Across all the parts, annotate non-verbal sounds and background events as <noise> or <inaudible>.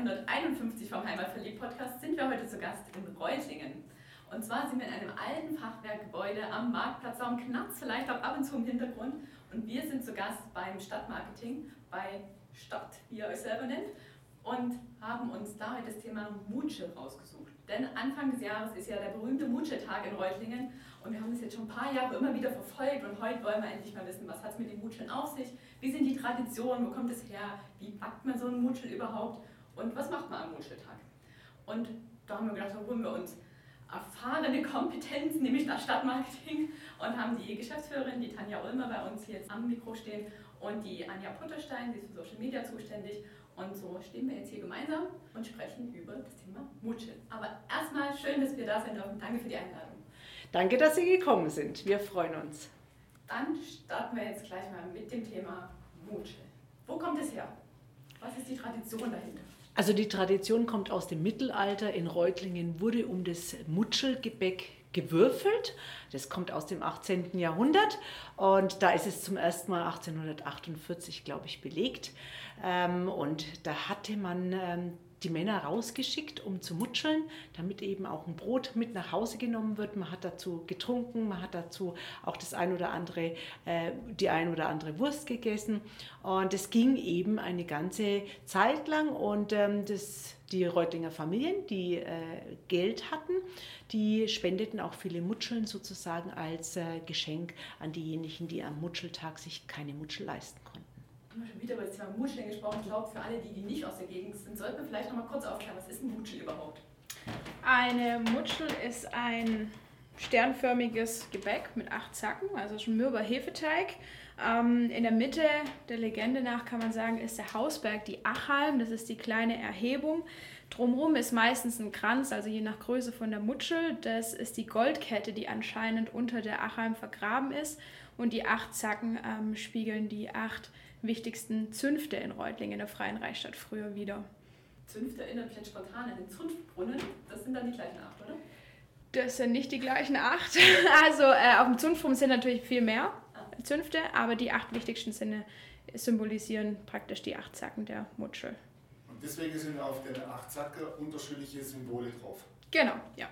Für die Podcast-Episode 151 vom Heimatverliebt-Podcast sind wir heute zu Gast in Reutlingen. Und zwar sind wir in einem alten Fachwerkgebäude am Marktplatz. Darum knarzt vielleicht auch ab und zu im Hintergrund. Und wir sind zu Gast beim Stadtmarketing, bei Stadt, wie ihr euch selber nennt, und haben uns da heute das Thema Mutsche rausgesucht. Denn Anfang des Jahres ist ja der berühmte Mutsche-Tag in Reutlingen und wir haben das jetzt schon ein paar Jahre immer wieder verfolgt und heute wollen wir endlich mal wissen, was hat es mit den Mutscheln auf sich, wie sind die Traditionen, wo kommt es her, wie backt man so einen Mutschel überhaupt und was macht man am Mutscheltag. Und da haben wir gedacht, da holen wir uns erfahrene Kompetenz, nämlich das Stadtmarketing, und haben die Geschäftsführerin, die Tanja Ulmer, bei uns hier jetzt am Mikro stehen und die Anja Putterstein, sie ist für Social Media zuständig. Und so stehen wir jetzt hier gemeinsam und sprechen über das Thema Mutschel. Aber erstmal schön, dass wir da sein dürfen. Danke für die Einladung. Danke, dass Sie gekommen sind. Wir freuen uns. Dann starten wir jetzt gleich mal mit dem Thema Mutschel. Wo kommt es her? Was ist die Tradition dahinter? Also die Tradition kommt aus dem Mittelalter. In Reutlingen wurde um das Mutschelgebäck gewürfelt. Das kommt aus dem 18. Jahrhundert und da ist es zum ersten Mal 1848, glaube ich, belegt. Ähm, und da hatte man ähm, die Männer rausgeschickt, um zu mutscheln, damit eben auch ein Brot mit nach Hause genommen wird. Man hat dazu getrunken, man hat dazu auch das ein oder andere, äh, die ein oder andere Wurst gegessen. Und es ging eben eine ganze Zeit lang und ähm, das, die Reutlinger Familien, die äh, Geld hatten, die spendeten auch viele Mutscheln sozusagen als äh, Geschenk an diejenigen, die am Mutscheltag sich keine Mutschel leisten konnten haben wir schon wieder über das Thema Mutscheln gesprochen. Ich glaube, für alle, die, die nicht aus der Gegend sind, sollten wir vielleicht noch mal kurz aufklären, was ist ein Mutschel überhaupt? Eine Mutschel ist ein sternförmiges Gebäck mit acht Zacken, also schon mürber Hefeteig. Ähm, in der Mitte, der Legende nach kann man sagen, ist der Hausberg die Achalm, das ist die kleine Erhebung. Drumherum ist meistens ein Kranz, also je nach Größe von der Mutschel. Das ist die Goldkette, die anscheinend unter der Achalm vergraben ist. Und die acht Zacken ähm, spiegeln die acht wichtigsten Zünfte in Reutlingen in der Freien Reichsstadt früher wieder. Zünfte erinnert mich jetzt spontan an den Zunftbrunnen. Das sind dann die gleichen acht, oder? Das sind nicht die gleichen acht. <laughs> Also äh, auf dem Zunftbrunnen sind natürlich viel mehr ah. Zünfte, aber die acht wichtigsten Sinne symbolisieren praktisch die acht Zacken der Mutschel. Und deswegen sind auf den acht Zacken unterschiedliche Symbole drauf. Genau, ja.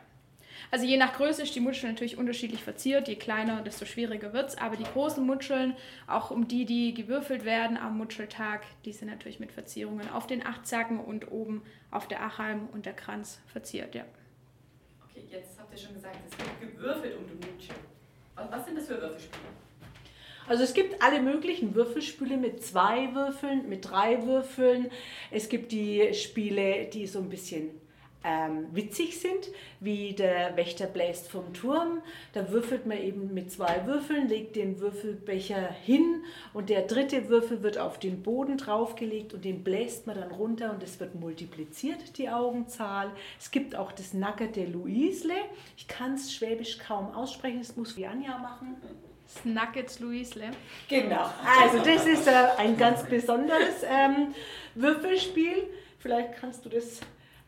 Also je nach Größe ist die Mutschel natürlich unterschiedlich verziert. Je kleiner, desto schwieriger wird es. Aber die großen Mutscheln, auch um die, die gewürfelt werden am Mutscheltag, die sind natürlich mit Verzierungen auf den acht Zacken und oben auf der Achalm und der Kranz verziert, ja. Okay, jetzt habt ihr schon gesagt, es wird gewürfelt um die Mutschel. Was sind das für Würfelspiele? Also es gibt alle möglichen Würfelspiele mit zwei Würfeln, mit drei Würfeln. Es gibt die Spiele, die so ein bisschen ähm, witzig sind, wie der Wächter bläst vom Turm. Da würfelt man eben mit zwei Würfeln, legt den Würfelbecher hin und der dritte Würfel wird auf den Boden draufgelegt und den bläst man dann runter und es wird multipliziert, die Augenzahl. Es gibt auch das Nackerte Luisle. Ich kann es schwäbisch kaum aussprechen, das muss Anja machen. Snuckets Luisle. Genau, also das ist äh, ein ganz besonderes ähm, Würfelspiel. Vielleicht kannst du das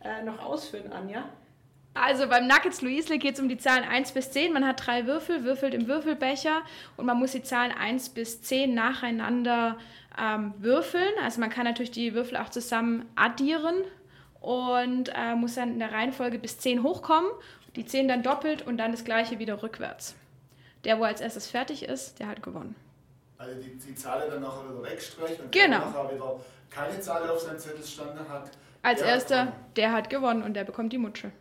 äh, noch ausführen, Anja? Also beim Nuggets Luisle geht es um die Zahlen 1 bis 10. Man hat drei Würfel, würfelt im Würfelbecher und man muss die Zahlen 1 bis 10 nacheinander ähm, würfeln. Also man kann natürlich die Würfel auch zusammen addieren und äh, muss dann in der Reihenfolge bis 10 hochkommen, die 10 dann doppelt und dann das gleiche wieder rückwärts. Der, wo als erstes fertig ist, der hat gewonnen. Also die, die Zahl dann nachher wieder wegstreicht und genau. nachher wieder keine Zahl auf seinem Zettel standen hat, als erster, der hat gewonnen und der bekommt die Mutsche.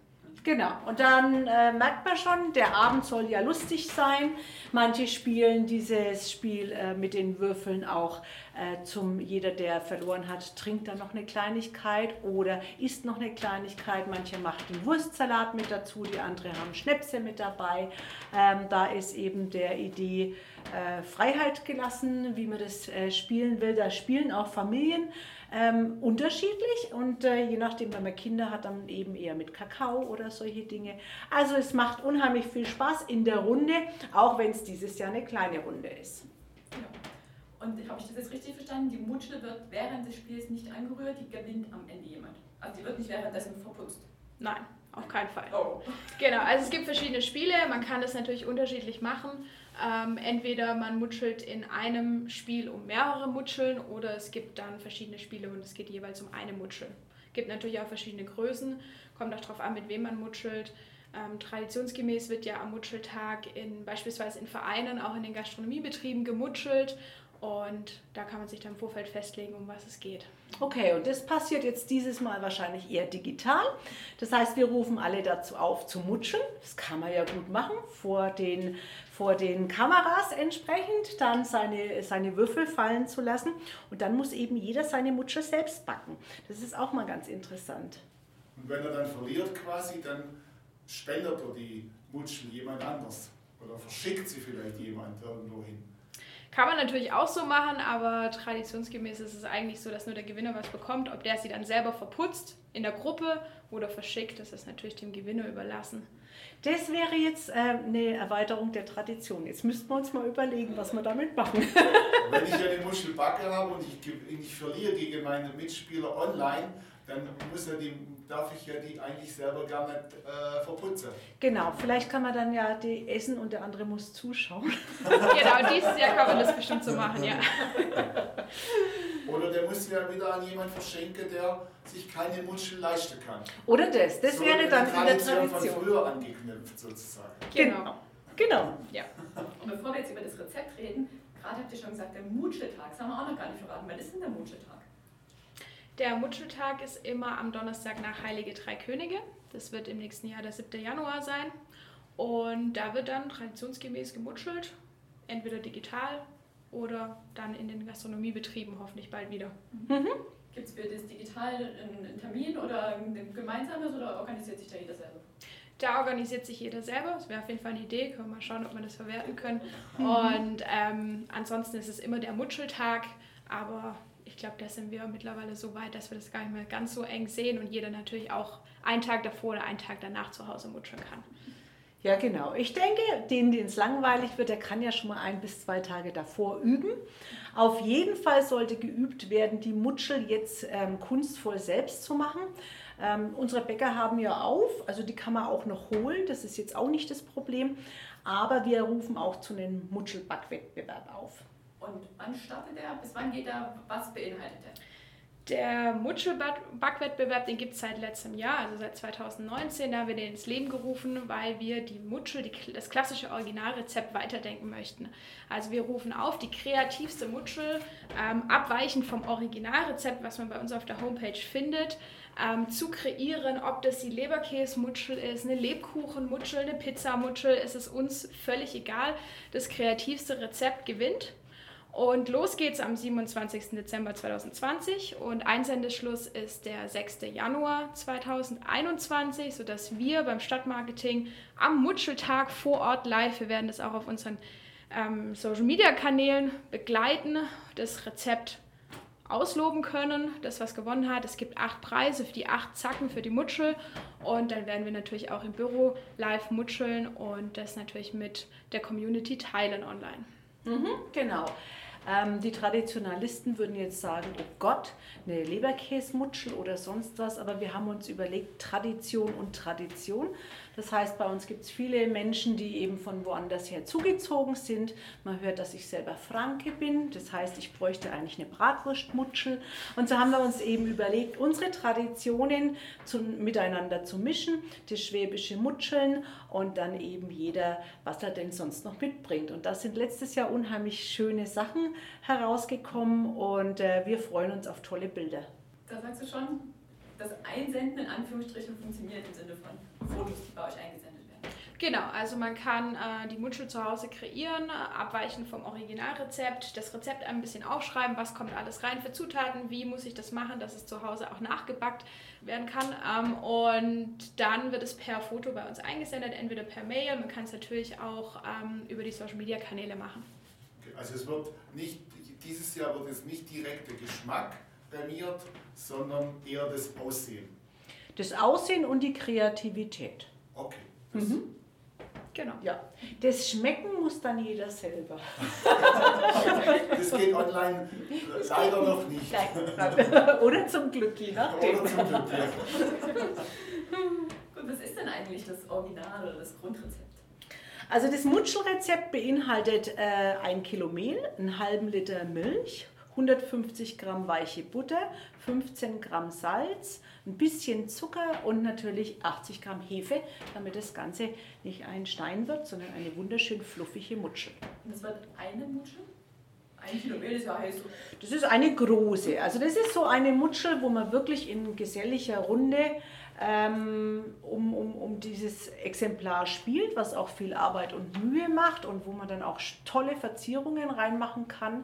Genau, und dann äh, merkt man schon, der Abend soll ja lustig sein. Manche spielen dieses Spiel äh, mit den Würfeln auch äh, zum, jeder, der verloren hat, trinkt dann noch eine Kleinigkeit oder isst noch eine Kleinigkeit. Manche machen den Wurstsalat mit dazu, die anderen haben Schnäpse mit dabei. Ähm, da ist eben der Idee äh, Freiheit gelassen, wie man das äh, spielen will. Da spielen auch Familien ähm, unterschiedlich und äh, je nachdem, wenn man Kinder hat, dann eben eher mit Kakao oder solche Dinge. Also es macht unheimlich viel Spaß in der Runde, auch wenn es dieses Jahr eine kleine Runde ist. Genau. Und habe ich das jetzt richtig verstanden? Die Mutschel wird während des Spiels nicht angerührt, die gewinnt am Ende jemand. Also die wird nicht währenddessen verputzt. Nein, auf keinen Fall. Oh. Genau, also es gibt verschiedene Spiele, man kann das natürlich unterschiedlich machen. Ähm, entweder man mutschelt in einem Spiel um mehrere Mutscheln oder es gibt dann verschiedene Spiele und es geht jeweils um eine Mutschel. Gibt natürlich auch verschiedene Größen, kommt auch darauf an, mit wem man mutschelt. Ähm, traditionsgemäß wird ja am Mutscheltag in, beispielsweise in Vereinen, auch in den Gastronomiebetrieben gemutschelt und da kann man sich dann im Vorfeld festlegen, um was es geht. Okay, und das passiert jetzt dieses Mal wahrscheinlich eher digital. Das heißt, wir rufen alle dazu auf zu mutschen. Das kann man ja gut machen vor den, vor den Kameras entsprechend, dann seine, seine Würfel fallen zu lassen. Und dann muss eben jeder seine Mutsche selbst backen. Das ist auch mal ganz interessant. Und wenn er dann verliert quasi, dann spendet er die Mutschel jemand anders. Oder verschickt sie vielleicht jemand irgendwo hin. Kann man natürlich auch so machen, aber traditionsgemäß ist es eigentlich so, dass nur der Gewinner was bekommt. Ob der sie dann selber verputzt in der Gruppe oder verschickt, das ist natürlich dem Gewinner überlassen. Das wäre jetzt äh, eine Erweiterung der Tradition. Jetzt müssten wir uns mal überlegen, was wir damit machen. <laughs> <laughs> Wenn ich eine Muschel backe habe und ich, ich verliere gegen meine Mitspieler online, dann muss ja die, darf ich ja die eigentlich selber gar nicht äh, verputzen. Genau, vielleicht kann man dann ja die essen und der andere muss zuschauen. <laughs> genau, dieses Jahr kann man das bestimmt so machen, ja. <laughs> Oder der muss ja wieder an jemanden verschenken, der sich keine Muschel leisten kann. Oder das, das So wäre dann in der Tradition Tradition. von früher angeknüpft sozusagen. Genau. Genau. Ja. Und bevor wir jetzt über das Rezept reden, gerade habt ihr schon gesagt, der Mutscheltag, das haben wir auch noch gar nicht verraten. Wann ist denn der Mutscheltag? Der Mutscheltag ist immer am Donnerstag nach Heilige Drei Könige. Das wird im nächsten Jahr der 7. Januar sein. Und da wird dann traditionsgemäß gemutschelt, entweder digital oder dann in den Gastronomiebetrieben hoffentlich bald wieder. Gibt es für das digital einen Termin oder ein gemeinsames oder organisiert sich da jeder selber? Da organisiert sich jeder selber. Das wäre auf jeden Fall eine Idee. Können wir mal schauen, ob wir das verwerten können. Und ähm, ansonsten ist es immer der Mutscheltag. Aber glaube, da sind wir mittlerweile so weit, dass wir das gar nicht mehr ganz so eng sehen und jeder natürlich auch einen Tag davor oder einen Tag danach zu Hause mutscheln kann. Ja, genau. Ich denke, den, den es langweilig wird, der kann ja schon mal ein bis zwei Tage davor üben. Auf jeden Fall sollte geübt werden, die Mutschel jetzt ähm, kunstvoll selbst zu machen. Ähm, unsere Bäcker haben ja auf, also die kann man auch noch holen, das ist jetzt auch nicht das Problem. Aber wir rufen auch zu einem Mutschelbackwettbewerb auf. Und wann startet der? Bis wann geht er? Was beinhaltet er? Der Mutschelbackwettbewerb, den gibt es seit letztem Jahr, also seit 2019. Da haben wir den ins Leben gerufen, weil wir die Mutschel, die, das klassische Originalrezept weiterdenken möchten. Also wir rufen auf, die kreativste Mutschel, ähm, abweichend vom Originalrezept, was man bei uns auf der Homepage findet, ähm, zu kreieren, ob das die Leberkäsemutschel ist, eine Lebkuchenmutschel, eine Pizzamutschel, ist es uns völlig egal. Das kreativste Rezept gewinnt. Und los geht's am 27. Dezember 2020 und Einsendeschluss ist der 6. Januar 2021, sodass wir beim Stadtmarketing am Mutscheltag vor Ort live, wir werden das auch auf unseren ähm, Social Media Kanälen begleiten, das Rezept ausloben können, das was gewonnen hat. Es gibt acht Preise für die acht Zacken für die Mutschel und dann werden wir natürlich auch im Büro live mutscheln und das natürlich mit der Community teilen online. Mhm, genau. Ähm, die Traditionalisten würden jetzt sagen, oh Gott, eine Leberkäsmutschel oder sonst was, aber wir haben uns überlegt, Tradition und Tradition. Das heißt, bei uns gibt es viele Menschen, die eben von woanders her zugezogen sind. Man hört, dass ich selber Franke bin, das heißt, ich bräuchte eigentlich eine Bratwurstmutschel. Und so haben wir uns eben überlegt, unsere Traditionen zu, miteinander zu mischen, das schwäbische Mutscheln und dann eben jeder, was er denn sonst noch mitbringt. Und da sind letztes Jahr unheimlich schöne Sachen herausgekommen und äh, wir freuen uns auf tolle Bilder. Da sagst du schon, das Einsenden in Anführungsstrichen funktioniert im Sinne von Fotos, die bei euch eingesendet. Genau, also man kann äh, die Mutschel zu Hause kreieren, abweichen vom Originalrezept, das Rezept ein bisschen aufschreiben, was kommt alles rein für Zutaten, wie muss ich das machen, dass es zu Hause auch nachgebackt werden kann. Ähm, und dann wird es per Foto bei uns eingesendet, entweder per Mail, man kann es natürlich auch ähm, über die Social Media Kanäle machen. Okay, Also es wird nicht, dieses Jahr wird es nicht direkt der Geschmack prämiert, sondern eher das Aussehen. Das Aussehen und die Kreativität. Okay. Das Mhm. Genau. Ja, das Schmecken muss dann jeder selber. Das geht online leider noch nicht. <laughs> Oder zum Glück, je nachdem. Oder zum Glück. ja. <laughs> Gut, was ist denn eigentlich das Original oder das Grundrezept? Also das Mutschelrezept beinhaltet äh, ein Kilo Mehl, einen halben Liter Milch, 150 Gramm weiche Butter, 15 Gramm Salz, ein bisschen Zucker und natürlich 80 Gramm Hefe, damit das Ganze nicht ein Stein wird, sondern eine wunderschön fluffige Mutschel. Und das wird eine Muschel? Ein Kilo Mehl ist ja heiß. Das ist eine große. Also das ist so eine Mutschel, wo man wirklich in geselliger Runde ähm, um, um, um dieses Exemplar spielt, was auch viel Arbeit und Mühe macht und wo man dann auch tolle Verzierungen reinmachen kann.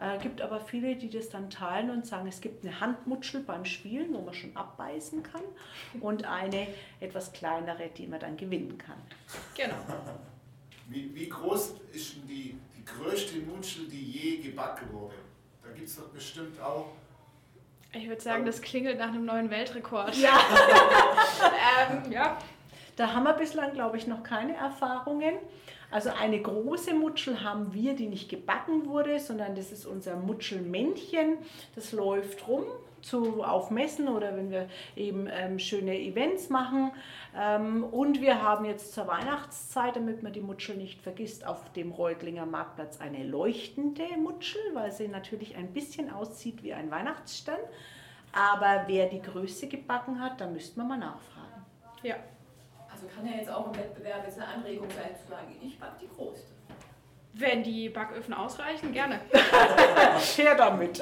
Äh, gibt aber viele, die das dann teilen und sagen, es gibt eine Handmutschel beim Spielen, wo man schon abbeißen kann und eine etwas kleinere, die man dann gewinnen kann. Genau. Wie, wie groß ist denn die, die größte Mutschel, die je gebacken wurde? Da gibt es doch bestimmt auch. Ich würde sagen, das klingelt nach einem neuen Weltrekord. Ja. <laughs> ähm, ja. Da haben wir bislang, glaube ich, noch keine Erfahrungen. Also eine große Mutschel haben wir, die nicht gebacken wurde, sondern das ist unser Mutschelmännchen. Das läuft rum zu aufmessen oder wenn wir eben ähm, schöne Events machen. Ähm, und wir haben jetzt zur Weihnachtszeit, damit man die Mutschel nicht vergisst, auf dem Reutlinger Marktplatz eine leuchtende Mutschel, weil sie natürlich ein bisschen aussieht wie ein Weihnachtsstern. Aber wer die Größe gebacken hat, da müsste man mal nachfragen. Ja. Also kann ja jetzt auch im Wettbewerb jetzt eine Anregung sein, zu sagen, ich back die größte. Wenn die Backöfen ausreichen, gerne. <laughs> Her damit.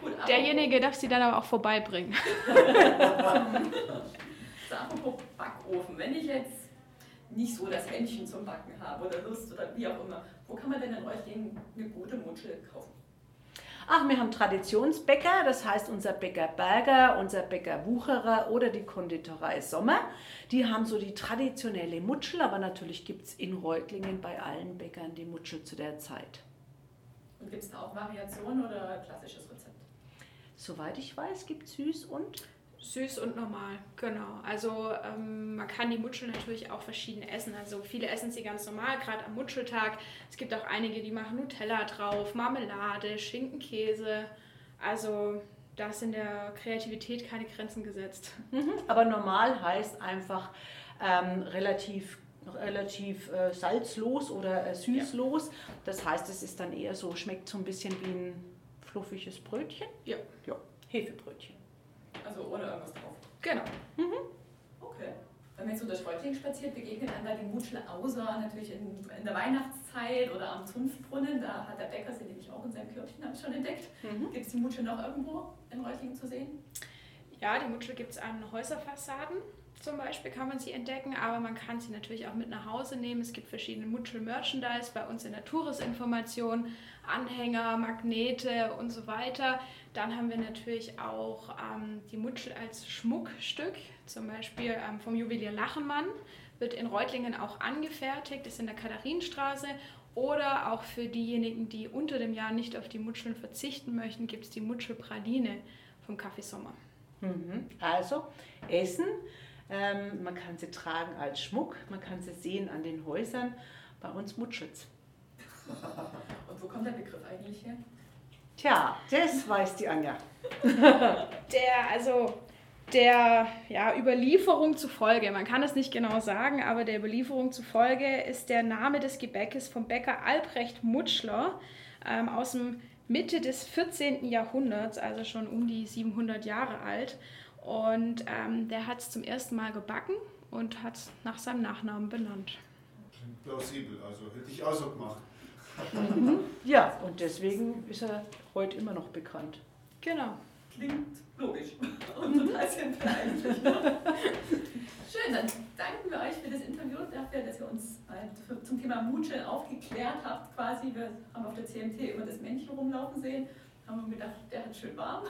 Gut, Derjenige darf sie dann aber auch vorbeibringen. Apropos Backofen, wenn ich jetzt nicht so das Händchen zum Backen habe oder Lust oder wie auch immer, wo kann man denn in Reutlingen eine gute Mutschel kaufen? Ach, wir haben Traditionsbäcker, das heißt unser Bäcker Berger, unser Bäcker Wucherer oder die Konditorei Sommer. Die haben so die traditionelle Mutschel, aber natürlich gibt es in Reutlingen bei allen Bäckern die Mutschel zu der Zeit. Und gibt es da auch Variationen oder klassisches Rezept? Soweit ich weiß, gibt es süß und Süß und normal, genau. Also ähm, man kann die Mutschel natürlich auch verschieden essen. Also viele essen sie ganz normal, gerade am Mutscheltag. Es gibt auch einige, die machen Nutella drauf, Marmelade, Schinken, Käse. Also da sind der Kreativität keine Grenzen gesetzt. Aber normal heißt einfach ähm, relativ, relativ äh, salzlos oder äh, süßlos. Das heißt, es ist dann eher so, schmeckt so ein bisschen wie ein fluffiges Brötchen. Ja. Ja, Hefebrötchen. Also ohne irgendwas drauf. Genau. Okay. Wenn man jetzt so durch Reutlingen spaziert, begegnet einem da die Mutschel, außer natürlich in, in der Weihnachtszeit oder am Zunftbrunnen. Da hat der Bäcker sie nämlich auch in seinem Körbchen, habe ich schon entdeckt. Mhm. Gibt es die Mutschel noch irgendwo in Reutlingen zu sehen? Ja, die Mutschel gibt es an Häuserfassaden. Zum Beispiel kann man sie entdecken, aber man kann sie natürlich auch mit nach Hause nehmen. Es gibt verschiedene Mutschel-Merchandise bei uns in der Tourisinformation, Anhänger, Magnete und so weiter. Dann haben wir natürlich auch ähm, die Mutschel als Schmuckstück, zum Beispiel ähm, vom Juwelier Lachenmann, wird in Reutlingen auch angefertigt, ist in der Katharinenstraße. Oder auch für diejenigen, die unter dem Jahr nicht auf die Mutscheln verzichten möchten, gibt es die Mutschelpraline vom Café Sommer. Mhm. Also Essen, ähm, man kann sie tragen als Schmuck, man kann sie sehen an den Häusern. Bei uns Mutschels. <laughs> Und wo kommt der Begriff eigentlich her? Tja, das weiß die Anja. <laughs> Der, also der ja, Überlieferung zufolge, man kann es nicht genau sagen, aber der Überlieferung zufolge ist der Name des Gebäckes vom Bäcker Albrecht Mutschler ähm, aus dem Mitte des 14. Jahrhunderts, also schon um die 700 Jahre alt. Und ähm, der hat es zum ersten Mal gebacken und hat es nach seinem Nachnamen benannt. Klingt plausibel, also hätte ich auch so gemacht. Ja, und deswegen ist er heute immer noch bekannt. Genau. Klingt logisch <laughs> und total simpel eigentlich. Schön, dann danken wir euch für das Interview, dafür, dass ihr uns für- zum Thema Mutscheln aufgeklärt habt quasi. Wir haben auf der CMT immer das Männchen rumlaufen sehen, haben wir gedacht, der hat schön warm.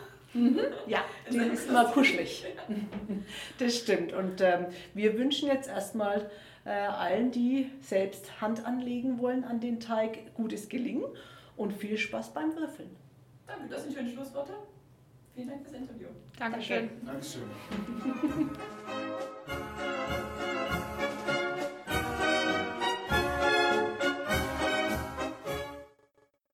Ja, <laughs> die ist immer kuschelig. <laughs> Das stimmt. Und ähm, wir wünschen jetzt erstmal äh, allen, die selbst Hand anlegen wollen an den Teig, gutes Gelingen und viel Spaß beim Würfeln. Danke, das sind schöne Schlussworte. Vielen Dank fürs Interview. Dankeschön. Dankeschön. <laughs>